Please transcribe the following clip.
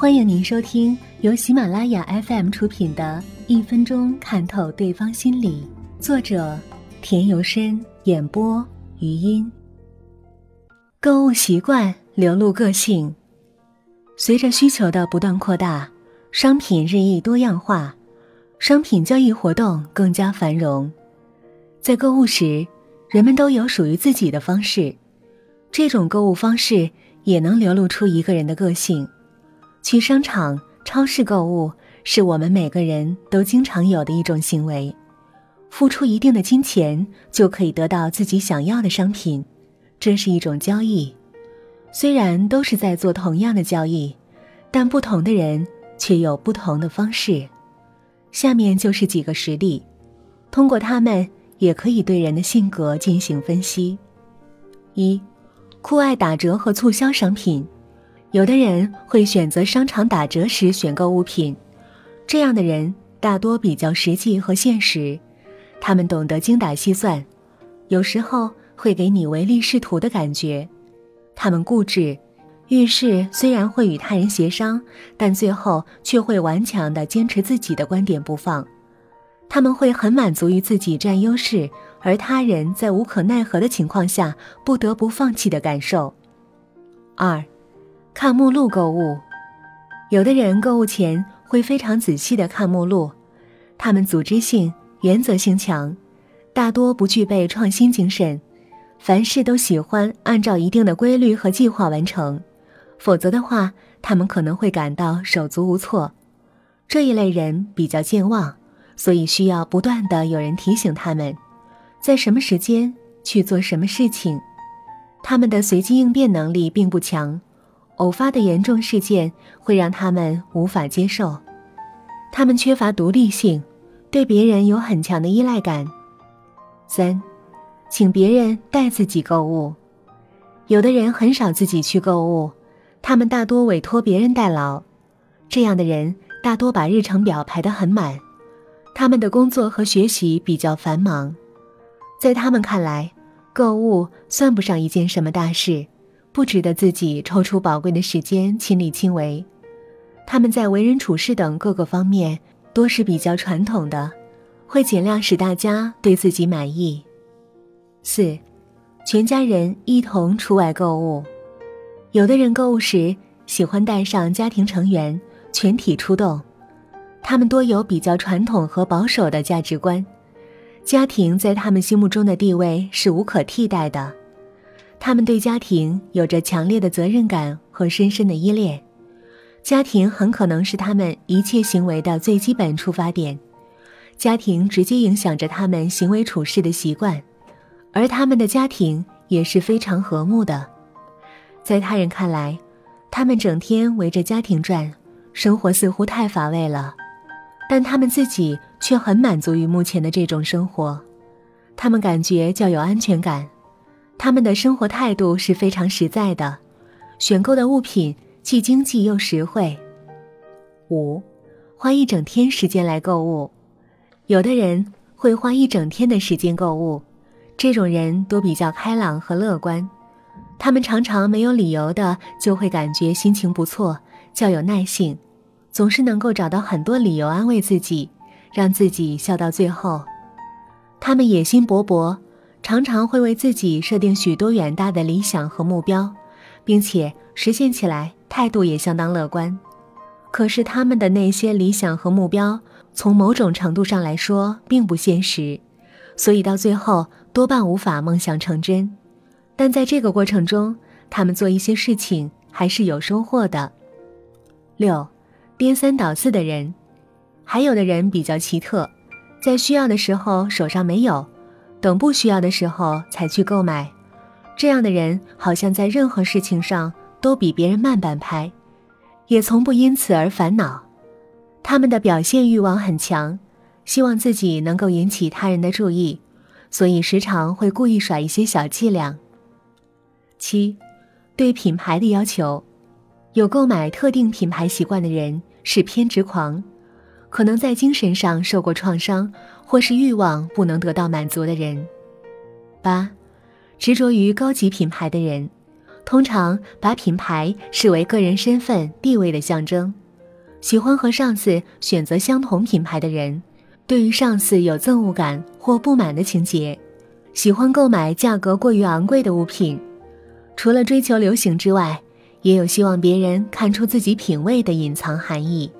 欢迎您收听由喜马拉雅 FM 出品的《一分钟看透对方心理》，作者田由深，演播余音。购物习惯流露个性，随着需求的不断扩大，商品日益多样化，商品交易活动更加繁荣。在购物时，人们都有属于自己的方式，这种购物方式也能流露出一个人的个性。去商场、超市购物是我们每个人都经常有的一种行为，付出一定的金钱就可以得到自己想要的商品，这是一种交易。虽然都是在做同样的交易，但不同的人却有不同的方式。下面就是几个实例，通过他们也可以对人的性格进行分析。一，酷爱打折和促销商品。有的人会选择商场打折时选购物品，这样的人大多比较实际和现实，他们懂得精打细算，有时候会给你唯利是图的感觉。他们固执，遇事虽然会与他人协商，但最后却会顽强地坚持自己的观点不放。他们会很满足于自己占优势，而他人在无可奈何的情况下不得不放弃的感受。二。看目录购物，有的人购物前会非常仔细的看目录，他们组织性、原则性强，大多不具备创新精神，凡事都喜欢按照一定的规律和计划完成，否则的话，他们可能会感到手足无措。这一类人比较健忘，所以需要不断的有人提醒他们，在什么时间去做什么事情。他们的随机应变能力并不强。偶发的严重事件会让他们无法接受，他们缺乏独立性，对别人有很强的依赖感。三，请别人代自己购物，有的人很少自己去购物，他们大多委托别人代劳。这样的人大多把日程表排得很满，他们的工作和学习比较繁忙，在他们看来，购物算不上一件什么大事。不值得自己抽出宝贵的时间亲力亲为，他们在为人处事等各个方面多是比较传统的，会尽量使大家对自己满意。四，全家人一同出外购物，有的人购物时喜欢带上家庭成员，全体出动，他们多有比较传统和保守的价值观，家庭在他们心目中的地位是无可替代的。他们对家庭有着强烈的责任感和深深的依恋，家庭很可能是他们一切行为的最基本出发点，家庭直接影响着他们行为处事的习惯，而他们的家庭也是非常和睦的。在他人看来，他们整天围着家庭转，生活似乎太乏味了，但他们自己却很满足于目前的这种生活，他们感觉较有安全感。他们的生活态度是非常实在的，选购的物品既经济又实惠。五，花一整天时间来购物，有的人会花一整天的时间购物，这种人都比较开朗和乐观，他们常常没有理由的就会感觉心情不错，较有耐性，总是能够找到很多理由安慰自己，让自己笑到最后。他们野心勃勃。常常会为自己设定许多远大的理想和目标，并且实现起来态度也相当乐观。可是他们的那些理想和目标，从某种程度上来说并不现实，所以到最后多半无法梦想成真。但在这个过程中，他们做一些事情还是有收获的。六，颠三倒四的人，还有的人比较奇特，在需要的时候手上没有。等不需要的时候才去购买，这样的人好像在任何事情上都比别人慢半拍，也从不因此而烦恼。他们的表现欲望很强，希望自己能够引起他人的注意，所以时常会故意耍一些小伎俩。七，对品牌的要求，有购买特定品牌习惯的人是偏执狂，可能在精神上受过创伤。或是欲望不能得到满足的人。八，执着于高级品牌的人，通常把品牌视为个人身份地位的象征。喜欢和上司选择相同品牌的人，对于上司有憎恶感或不满的情节，喜欢购买价格过于昂贵的物品。除了追求流行之外，也有希望别人看出自己品味的隐藏含义。